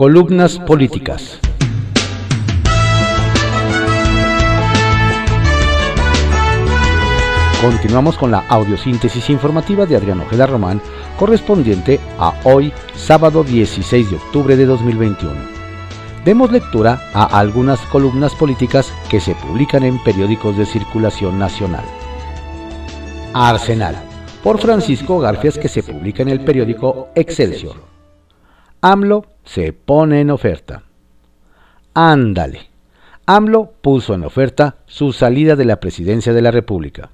Columnas políticas. Continuamos con la audiosíntesis informativa de Adriano Ojeda Román, correspondiente a hoy, sábado 16 de octubre de 2021. Demos lectura a algunas columnas políticas que se publican en periódicos de circulación nacional. Arsenal, por Francisco Garfias, que se publica en el periódico Excelsior. AMLO se pone en oferta. Ándale. AMLO puso en oferta su salida de la presidencia de la República.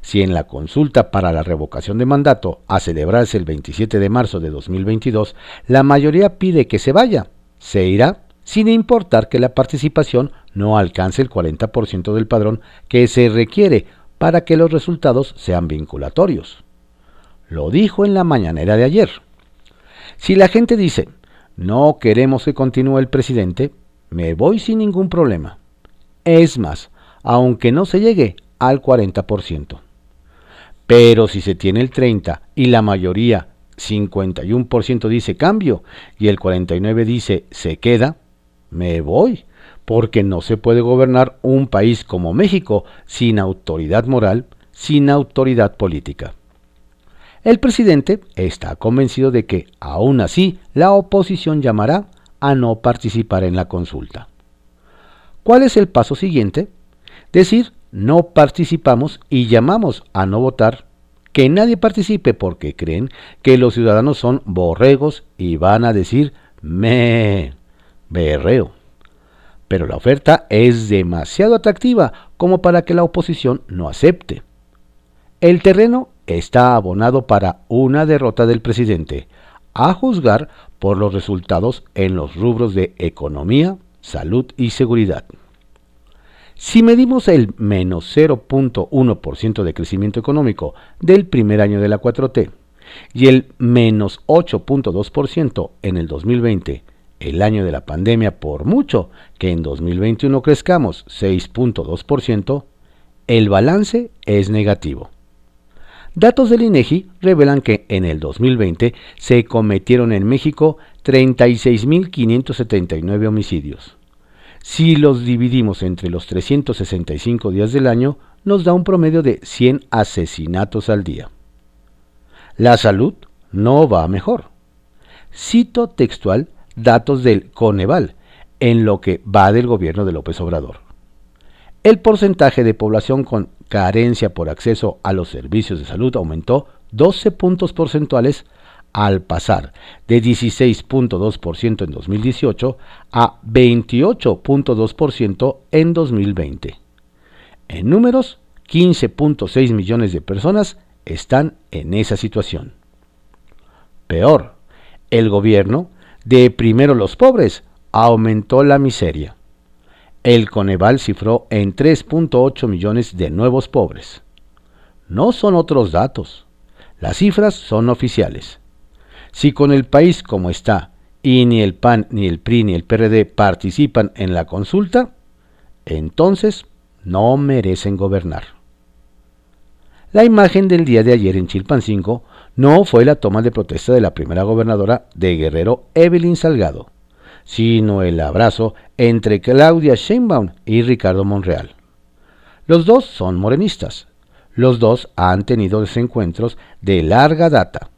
Si en la consulta para la revocación de mandato a celebrarse el 27 de marzo de 2022 la mayoría pide que se vaya, se irá sin importar que la participación no alcance el 40% del padrón que se requiere para que los resultados sean vinculatorios. Lo dijo en la mañanera de ayer. Si la gente dice, no queremos que continúe el presidente, me voy sin ningún problema. Es más, aunque no se llegue al 40%. Pero si se tiene el 30 y la mayoría 51% dice cambio y el 49% dice se queda, me voy, porque no se puede gobernar un país como México sin autoridad moral, sin autoridad política. El presidente está convencido de que, aún así, la oposición llamará a no participar en la consulta. ¿Cuál es el paso siguiente? Decir no participamos y llamamos a no votar, que nadie participe porque creen que los ciudadanos son borregos y van a decir me berreo. Pero la oferta es demasiado atractiva como para que la oposición no acepte. El terreno está abonado para una derrota del presidente, a juzgar por los resultados en los rubros de economía, salud y seguridad. Si medimos el menos 0.1% de crecimiento económico del primer año de la 4T y el menos 8.2% en el 2020, el año de la pandemia por mucho que en 2021 crezcamos 6.2%, el balance es negativo. Datos del INEGI revelan que en el 2020 se cometieron en México 36.579 homicidios si los dividimos entre los 365 días del año, nos da un promedio de 100 asesinatos al día. La salud no va mejor. Cito textual datos del Coneval, en lo que va del gobierno de López Obrador. El porcentaje de población con carencia por acceso a los servicios de salud aumentó 12 puntos porcentuales al pasar de 16.2% en 2018 a 28.2% en 2020. En números, 15.6 millones de personas están en esa situación. Peor, el gobierno, de primero los pobres, aumentó la miseria. El Coneval cifró en 3.8 millones de nuevos pobres. No son otros datos. Las cifras son oficiales. Si con el país como está y ni el PAN, ni el PRI, ni el PRD participan en la consulta, entonces no merecen gobernar. La imagen del día de ayer en Chilpancingo no fue la toma de protesta de la primera gobernadora de Guerrero, Evelyn Salgado, sino el abrazo entre Claudia Sheinbaum y Ricardo Monreal. Los dos son morenistas. Los dos han tenido desencuentros de larga data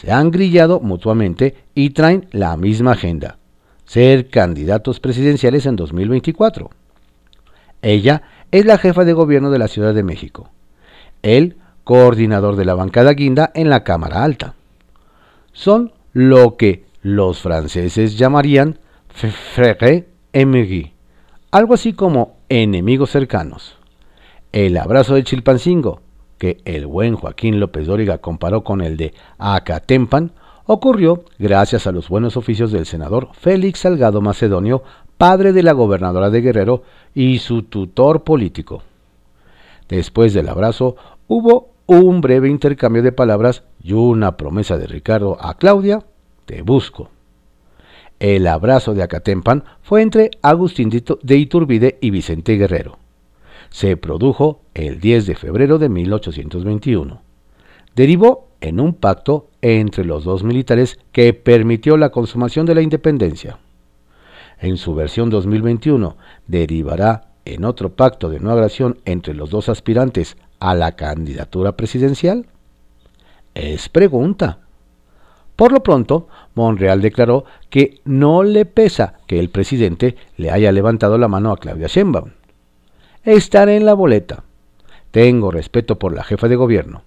se han grillado mutuamente y traen la misma agenda, ser candidatos presidenciales en 2024. Ella es la jefa de gobierno de la Ciudad de México. Él, coordinador de la bancada guinda en la Cámara Alta. Son lo que los franceses llamarían frère émigrés, algo así como enemigos cercanos. El abrazo de Chilpancingo, que el buen Joaquín López Dóriga comparó con el de Acatempan, ocurrió gracias a los buenos oficios del senador Félix Salgado Macedonio, padre de la gobernadora de Guerrero y su tutor político. Después del abrazo hubo un breve intercambio de palabras y una promesa de Ricardo a Claudia, te busco. El abrazo de Acatempan fue entre Agustín de Iturbide y Vicente Guerrero se produjo el 10 de febrero de 1821. Derivó en un pacto entre los dos militares que permitió la consumación de la independencia. En su versión 2021 derivará en otro pacto de no agresión entre los dos aspirantes a la candidatura presidencial? Es pregunta. Por lo pronto, Monreal declaró que no le pesa que el presidente le haya levantado la mano a Claudia Sheinbaum. Estaré en la boleta. Tengo respeto por la jefa de gobierno.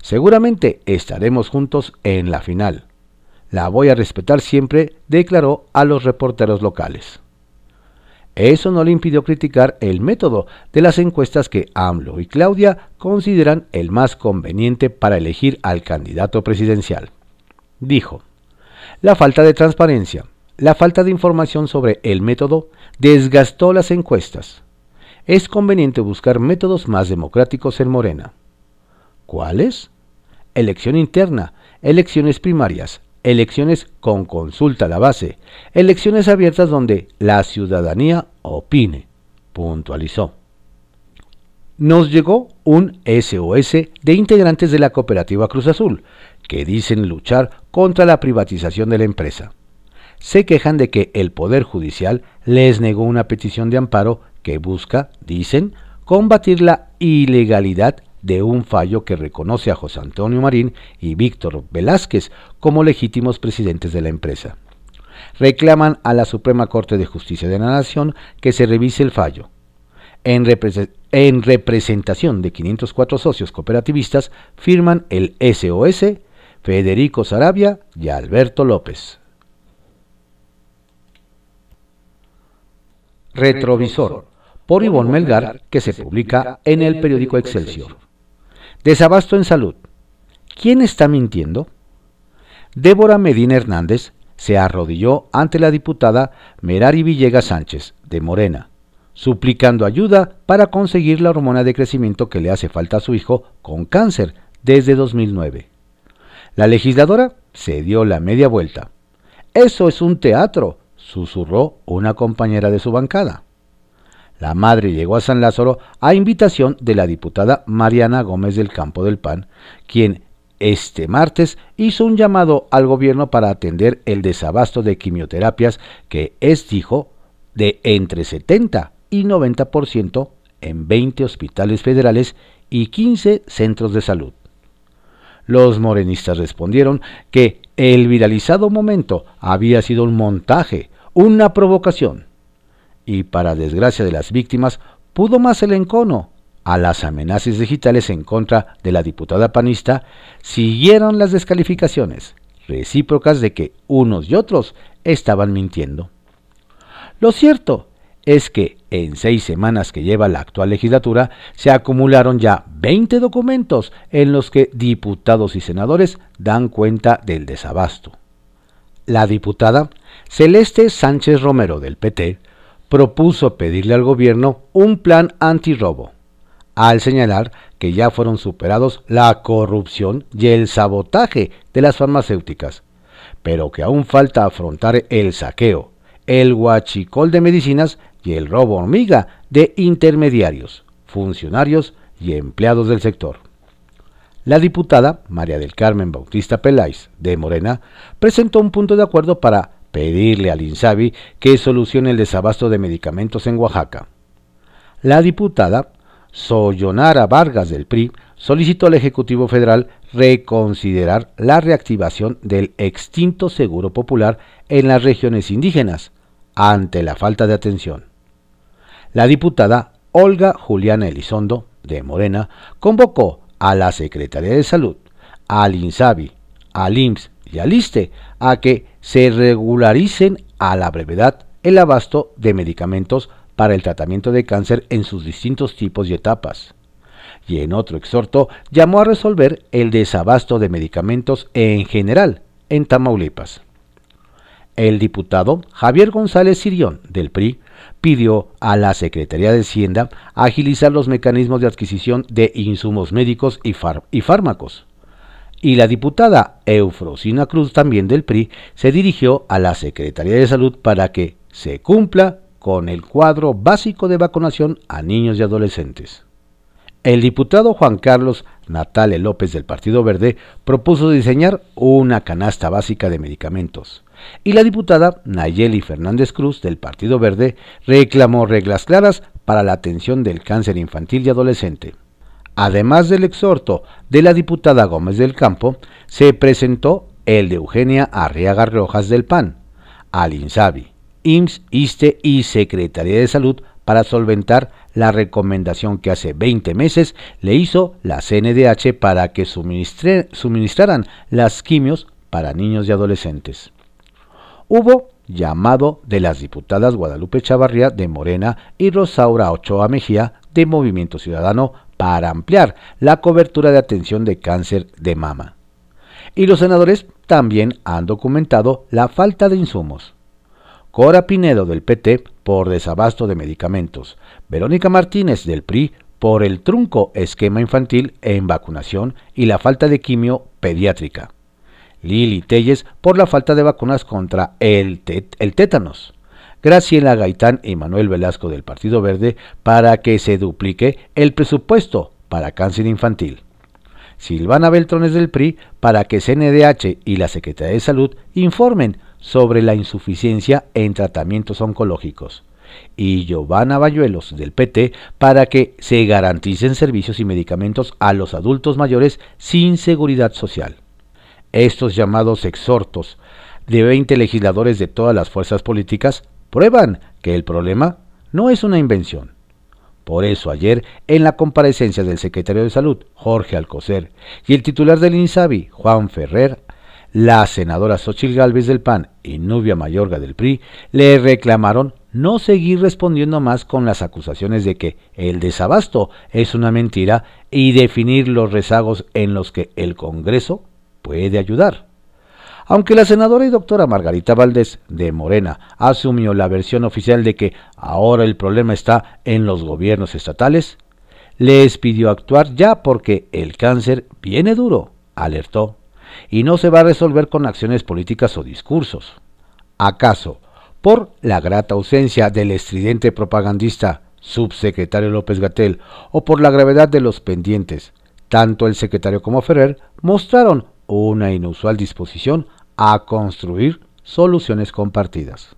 Seguramente estaremos juntos en la final. La voy a respetar siempre, declaró a los reporteros locales. Eso no le impidió criticar el método de las encuestas que AMLO y Claudia consideran el más conveniente para elegir al candidato presidencial. Dijo, la falta de transparencia, la falta de información sobre el método desgastó las encuestas. Es conveniente buscar métodos más democráticos en Morena. ¿Cuáles? Elección interna, elecciones primarias, elecciones con consulta a la base, elecciones abiertas donde la ciudadanía opine, puntualizó. Nos llegó un SOS de integrantes de la cooperativa Cruz Azul, que dicen luchar contra la privatización de la empresa. Se quejan de que el Poder Judicial les negó una petición de amparo que busca, dicen, combatir la ilegalidad de un fallo que reconoce a José Antonio Marín y Víctor Velázquez como legítimos presidentes de la empresa. Reclaman a la Suprema Corte de Justicia de la Nación que se revise el fallo. En, en representación de 504 socios cooperativistas firman el SOS Federico Sarabia y Alberto López. Retrovisor, por Ivonne Melgar, que se publica en el periódico Excelsior. Desabasto en salud. ¿Quién está mintiendo? Débora Medina Hernández se arrodilló ante la diputada Merari Villegas Sánchez, de Morena, suplicando ayuda para conseguir la hormona de crecimiento que le hace falta a su hijo con cáncer desde 2009. La legisladora se dio la media vuelta. Eso es un teatro, susurró una compañera de su bancada. La madre llegó a San Lázaro a invitación de la diputada Mariana Gómez del Campo del PAN, quien este martes hizo un llamado al gobierno para atender el desabasto de quimioterapias que es, dijo, de entre 70 y 90% en 20 hospitales federales y 15 centros de salud. Los morenistas respondieron que el viralizado momento había sido un montaje, una provocación y para desgracia de las víctimas, pudo más el encono. A las amenazas digitales en contra de la diputada panista siguieron las descalificaciones recíprocas de que unos y otros estaban mintiendo. Lo cierto es que en seis semanas que lleva la actual legislatura se acumularon ya 20 documentos en los que diputados y senadores dan cuenta del desabasto. La diputada Celeste Sánchez Romero del PT propuso pedirle al gobierno un plan antirrobo, al señalar que ya fueron superados la corrupción y el sabotaje de las farmacéuticas, pero que aún falta afrontar el saqueo, el huachicol de medicinas y el robo hormiga de intermediarios, funcionarios y empleados del sector. La diputada María del Carmen Bautista Peláez, de Morena, presentó un punto de acuerdo para pedirle al INSABI que solucione el desabasto de medicamentos en Oaxaca. La diputada Soyonara Vargas del PRI solicitó al Ejecutivo Federal reconsiderar la reactivación del extinto Seguro Popular en las regiones indígenas ante la falta de atención. La diputada Olga Juliana Elizondo, de Morena, convocó a la Secretaría de Salud, al INSABI, al IMSS y al ISTE a que se regularicen a la brevedad el abasto de medicamentos para el tratamiento de cáncer en sus distintos tipos y etapas. Y en otro exhorto llamó a resolver el desabasto de medicamentos en general en Tamaulipas. El diputado Javier González Sirión del PRI pidió a la Secretaría de Hacienda agilizar los mecanismos de adquisición de insumos médicos y, y fármacos y la diputada Eufrosina Cruz, también del PRI, se dirigió a la Secretaría de Salud para que se cumpla con el cuadro básico de vacunación a niños y adolescentes. El diputado Juan Carlos Natale López del Partido Verde propuso diseñar una canasta básica de medicamentos y la diputada Nayeli Fernández Cruz del Partido Verde reclamó reglas claras para la atención del cáncer infantil y adolescente. Además del exhorto de la diputada Gómez del Campo, se presentó el de Eugenia Arriaga Rojas del PAN, al INSABI, IMSS, ISTE y Secretaría de Salud para solventar la recomendación que hace 20 meses le hizo la CNDH para que suministraran las quimios para niños y adolescentes. Hubo llamado de las diputadas Guadalupe Chavarría de Morena y Rosaura Ochoa Mejía de Movimiento Ciudadano para ampliar la cobertura de atención de cáncer de mama. Y los senadores también han documentado la falta de insumos. Cora Pinedo del PT por desabasto de medicamentos, Verónica Martínez del PRI por el trunco esquema infantil en vacunación y la falta de quimio pediátrica. Lili Telles por la falta de vacunas contra el, tétanos. Graciela Gaitán y Manuel Velasco del Partido Verde para que se duplique el presupuesto para cáncer infantil. Silvana Beltrones del PRI para que CNDH y la Secretaría de Salud informen sobre la insuficiencia en tratamientos oncológicos. Y Giovanna Bayuelos del PT para que se garanticen servicios y medicamentos a los adultos mayores sin seguridad social. Estos llamados exhortos de 20 legisladores de todas las fuerzas políticas prueban que el problema no es una invención, por eso ayer, en la comparecencia del secretario de Salud, Jorge Alcocer, y el titular del INSABI, Juan Ferrer, la senadora Xochil Gálvez del PAN y Nubia Mayorga del PRI le reclamaron no seguir respondiendo más con las acusaciones de que el desabasto es una mentira y definir los rezagos en los que el Congreso puede ayudar. Aunque la senadora y doctora Margarita Valdés de Morena asumió la versión oficial de que ahora el problema está en los gobiernos estatales, les pidió actuar ya porque el cáncer viene duro, alertó, y no se va a resolver con acciones políticas o discursos. ¿Acaso, por la grata ausencia del estridente propagandista subsecretario López Gatel o por la gravedad de los pendientes, tanto el secretario como Ferrer mostraron una inusual disposición a construir soluciones compartidas.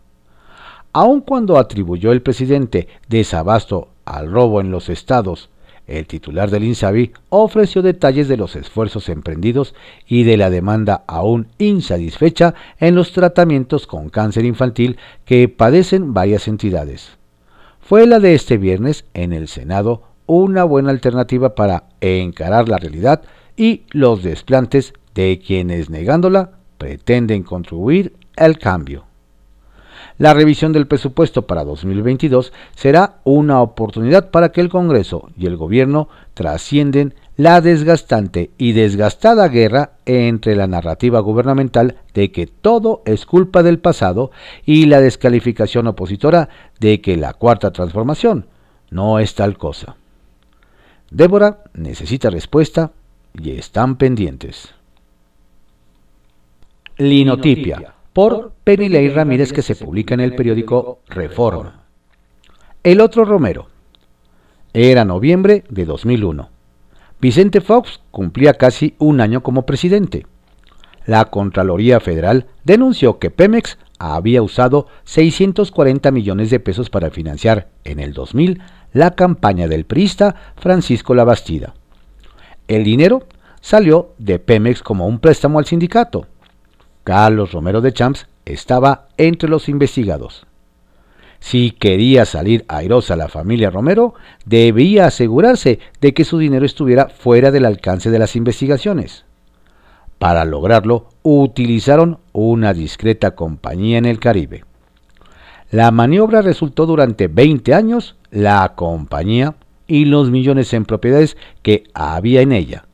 Aun cuando atribuyó el presidente desabasto al robo en los estados, el titular del INSABI ofreció detalles de los esfuerzos emprendidos y de la demanda aún insatisfecha en los tratamientos con cáncer infantil que padecen varias entidades. Fue la de este viernes en el Senado una buena alternativa para encarar la realidad y los desplantes de quienes negándola pretenden contribuir al cambio. La revisión del presupuesto para 2022 será una oportunidad para que el Congreso y el Gobierno trascienden la desgastante y desgastada guerra entre la narrativa gubernamental de que todo es culpa del pasado y la descalificación opositora de que la cuarta transformación no es tal cosa. Débora necesita respuesta y están pendientes. Linotipia, por Penilei Ramírez que se publica en el periódico Reforma. El otro Romero. Era noviembre de 2001. Vicente Fox cumplía casi un año como presidente. La Contraloría Federal denunció que Pemex había usado 640 millones de pesos para financiar en el 2000 la campaña del priista Francisco Labastida. El dinero salió de Pemex como un préstamo al sindicato Carlos Romero de Champs estaba entre los investigados. Si quería salir airosa la familia Romero, debía asegurarse de que su dinero estuviera fuera del alcance de las investigaciones. Para lograrlo, utilizaron una discreta compañía en el Caribe. La maniobra resultó durante 20 años la compañía y los millones en propiedades que había en ella.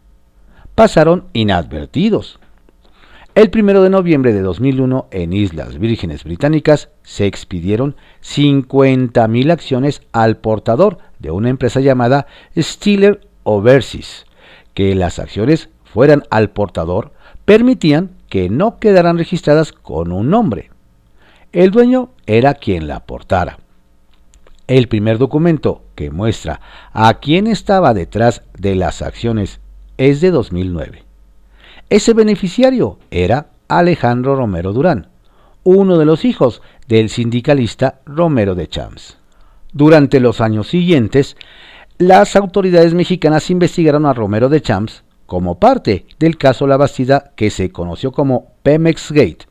Pasaron inadvertidos. El 1 de noviembre de 2001, en Islas Vírgenes Británicas, se expidieron 50.000 acciones al portador de una empresa llamada Stiller Overseas. Que las acciones fueran al portador permitían que no quedaran registradas con un nombre. El dueño era quien la aportara. El primer documento que muestra a quién estaba detrás de las acciones es de 2009. Ese beneficiario era Alejandro Romero Durán, uno de los hijos del sindicalista Romero de Champs. Durante los años siguientes, las autoridades mexicanas investigaron a Romero de Champs como parte del caso La Bastida que se conoció como Pemex Gate,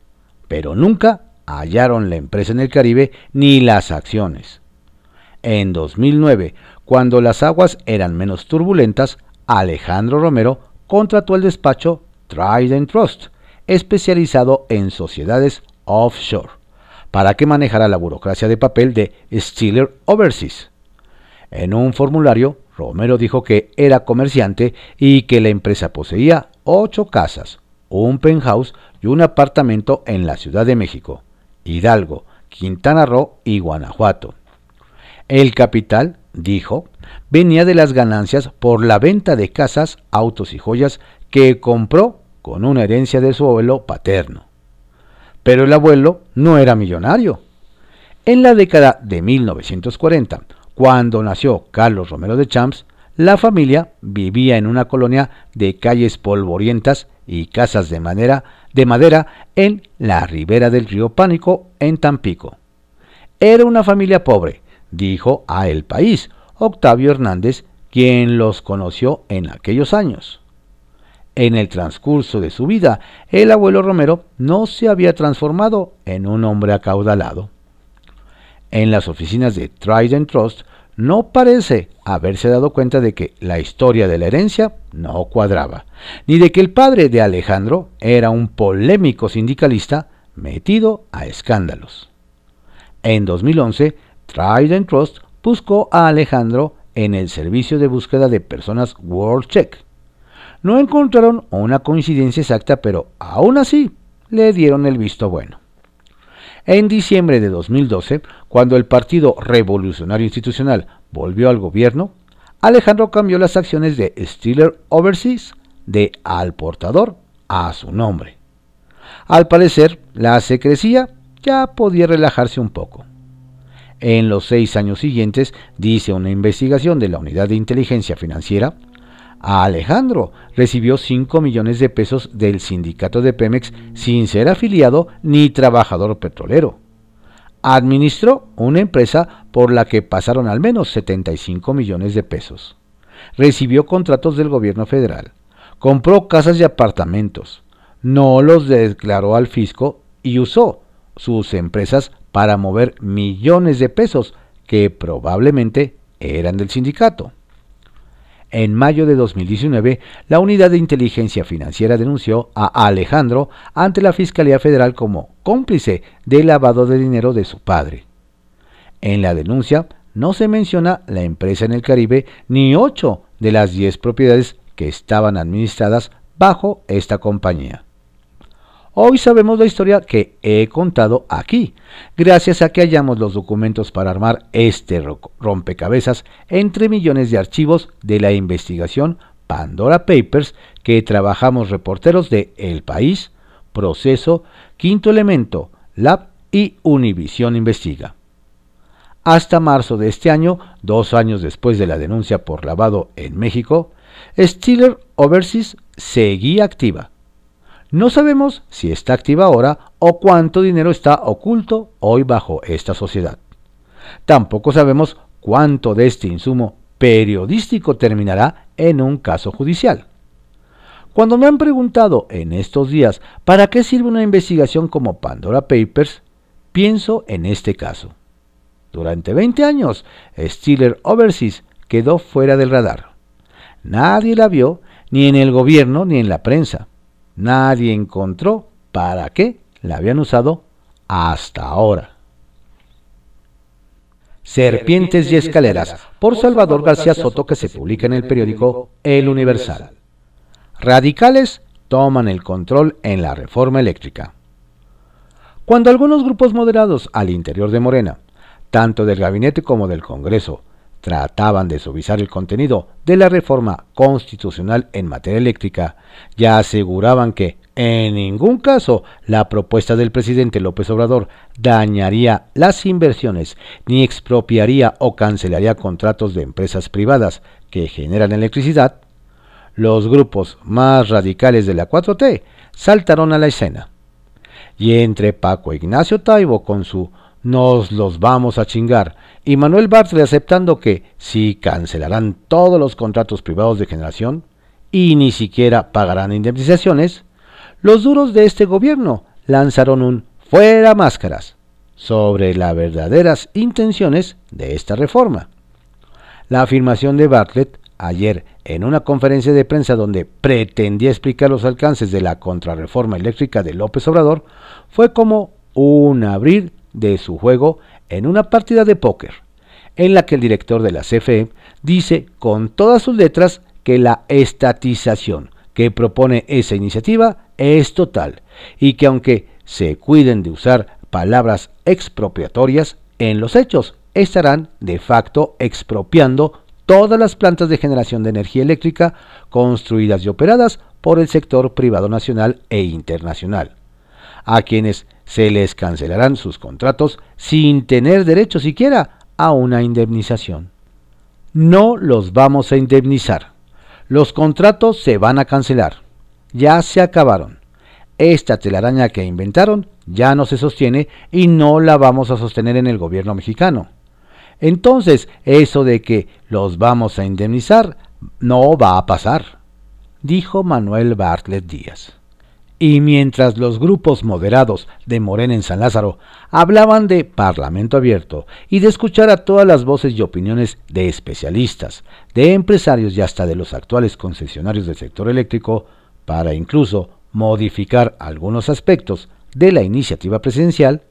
pero nunca hallaron la empresa en el Caribe ni las acciones. En 2009, cuando las aguas eran menos turbulentas, Alejandro Romero contrató el despacho Trident Trust, especializado en sociedades offshore, para que manejara la burocracia de papel de Steeler Overseas. En un formulario, Romero dijo que era comerciante y que la empresa poseía ocho casas, un penthouse y un apartamento en la Ciudad de México, Hidalgo, Quintana Roo y Guanajuato. El capital, dijo, venía de las ganancias por la venta de casas, autos y joyas que compró con una herencia de su abuelo paterno. Pero el abuelo no era millonario. En la década de 1940, cuando nació Carlos Romero de Champs, la familia vivía en una colonia de calles polvorientas y casas de madera, de madera en la ribera del río Pánico, en Tampico. Era una familia pobre, dijo a El País Octavio Hernández, quien los conoció en aquellos años. En el transcurso de su vida, el abuelo Romero no se había transformado en un hombre acaudalado. En las oficinas de Trident Trust no parece haberse dado cuenta de que la historia de la herencia no cuadraba, ni de que el padre de Alejandro era un polémico sindicalista metido a escándalos. En 2011, Trident Trust buscó a Alejandro en el servicio de búsqueda de personas WorldCheck. No encontraron una coincidencia exacta, pero aún así le dieron el visto bueno. En diciembre de 2012, cuando el Partido Revolucionario Institucional volvió al gobierno, Alejandro cambió las acciones de Steeler Overseas de al portador a su nombre. Al parecer, la secrecía ya podía relajarse un poco. En los seis años siguientes, dice una investigación de la Unidad de Inteligencia Financiera, a Alejandro recibió 5 millones de pesos del sindicato de Pemex sin ser afiliado ni trabajador petrolero. Administró una empresa por la que pasaron al menos 75 millones de pesos. Recibió contratos del gobierno federal. Compró casas y apartamentos. No los declaró al fisco y usó sus empresas para mover millones de pesos que probablemente eran del sindicato. En mayo de 2019, la Unidad de Inteligencia Financiera denunció a Alejandro ante la Fiscalía Federal como cómplice del lavado de dinero de su padre. En la denuncia no se menciona la empresa en el Caribe ni ocho de las diez propiedades que estaban administradas bajo esta compañía. Hoy sabemos la historia que he contado aquí, gracias a que hallamos los documentos para armar este rompecabezas entre millones de archivos de la investigación Pandora Papers que trabajamos reporteros de El País, Proceso, Quinto Elemento, Lab y Univisión Investiga. Hasta marzo de este año, dos años después de la denuncia por lavado en México, Steeler Overseas seguía activa no sabemos si está activa ahora o cuánto dinero está oculto hoy bajo esta sociedad. Tampoco sabemos cuánto de este insumo periodístico terminará en un caso judicial. Cuando me han preguntado en estos días para qué sirve una investigación como Pandora Papers, pienso en este caso. Durante 20 años, Steeler Overseas quedó fuera del radar. Nadie la vio ni en el gobierno ni en la prensa. Nadie encontró para qué la habían usado hasta ahora. Serpientes y escaleras, por Salvador García Soto, que se publica en el periódico El Universal. Radicales toman el control en la reforma eléctrica. Cuando algunos grupos moderados al interior de Morena, tanto del gabinete como del Congreso, trataban de suavizar el contenido de la reforma constitucional en materia eléctrica, ya aseguraban que En ningún caso la propuesta del presidente López Obrador dañaría las inversiones ni expropiaría o cancelaría contratos de empresas privadas que generan electricidad. Los grupos más radicales de la 4T saltaron a la escena. Y entre Paco Ignacio Taibo con su nos los vamos a chingar y Manuel Bartlett aceptando que si cancelarán todos los contratos privados de generación y ni siquiera pagarán indemnizaciones, los duros de este gobierno lanzaron un fuera máscaras sobre las verdaderas intenciones de esta reforma. La afirmación de Bartlett ayer en una conferencia de prensa donde pretendía explicar los alcances de la contrarreforma eléctrica de López Obrador fue como un abrir de su juego en una partida de póker, en la que el director de la CFE dice con todas sus letras que la estatización que propone esa iniciativa es total y que aunque se cuiden de usar palabras expropiatorias, en los hechos estarán de facto expropiando todas las plantas de generación de energía eléctrica construidas y operadas por el sector privado nacional e internacional, a quienes se les cancelarán sus contratos sin tener derecho siquiera a una indemnización. No los vamos a indemnizar. Los contratos se van a cancelar. Ya se acabaron. Esta telaraña que inventaron ya no se sostiene y no la vamos a sostener en el gobierno mexicano. Entonces, eso de que los vamos a indemnizar no va a pasar, dijo Manuel Bartlett Díaz. Y mientras los grupos moderados de Morena en San Lázaro hablaban de Parlamento abierto y de escuchar a todas las voces y opiniones de especialistas, de empresarios y hasta de los actuales concesionarios del sector eléctrico, para incluso modificar algunos aspectos de la iniciativa presidencial,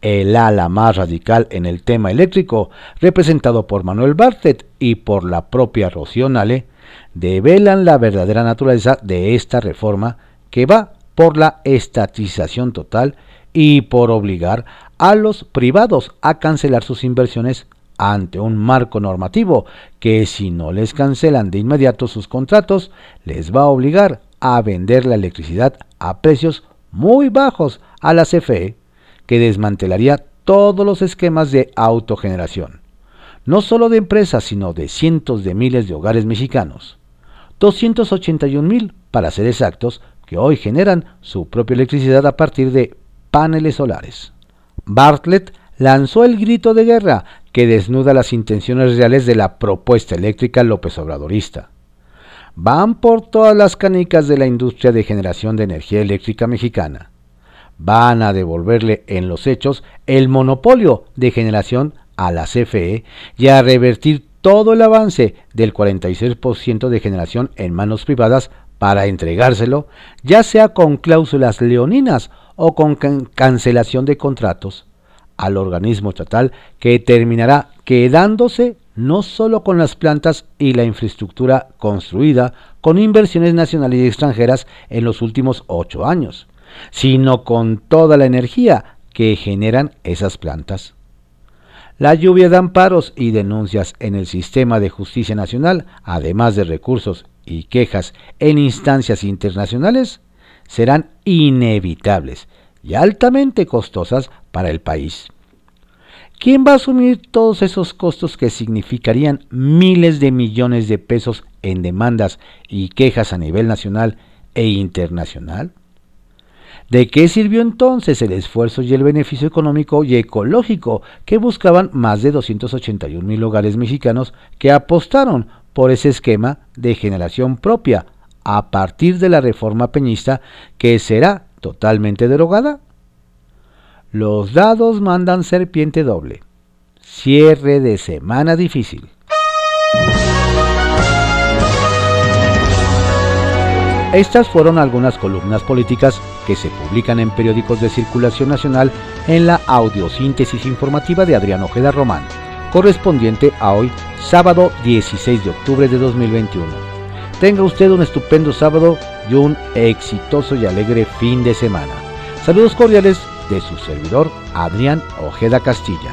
el ala más radical en el tema eléctrico, representado por Manuel Bartlett y por la propia Rocío Nale, develan la verdadera naturaleza de esta reforma que va por la estatización total y por obligar a los privados a cancelar sus inversiones ante un marco normativo que si no les cancelan de inmediato sus contratos, les va a obligar a vender la electricidad a precios muy bajos a la CFE, que desmantelaría todos los esquemas de autogeneración, no solo de empresas, sino de cientos de miles de hogares mexicanos. 281 mil, para ser exactos, que hoy generan su propia electricidad a partir de paneles solares. Bartlett lanzó el grito de guerra que desnuda las intenciones reales de la propuesta eléctrica López Obradorista. Van por todas las canicas de la industria de generación de energía eléctrica mexicana. Van a devolverle en los hechos el monopolio de generación a la CFE y a revertir todo el avance del 46% de generación en manos privadas para entregárselo, ya sea con cláusulas leoninas o con cancelación de contratos, al organismo estatal que terminará quedándose no solo con las plantas y la infraestructura construida con inversiones nacionales y extranjeras en los últimos ocho años, sino con toda la energía que generan esas plantas. La lluvia de amparos y denuncias en el sistema de justicia nacional, además de recursos y quejas en instancias internacionales serán inevitables y altamente costosas para el país. ¿Quién va a asumir todos esos costos que significarían miles de millones de pesos en demandas y quejas a nivel nacional e internacional? ¿De qué sirvió entonces el esfuerzo y el beneficio económico y ecológico que buscaban más de 281 mil hogares mexicanos que apostaron por ese esquema de generación propia a partir de la reforma peñista que será totalmente derogada? Los dados mandan serpiente doble. Cierre de semana difícil. Estas fueron algunas columnas políticas que se publican en periódicos de circulación nacional en la audiosíntesis informativa de Adrián Ojeda Román correspondiente a hoy, sábado 16 de octubre de 2021. Tenga usted un estupendo sábado y un exitoso y alegre fin de semana. Saludos cordiales de su servidor Adrián Ojeda Castilla.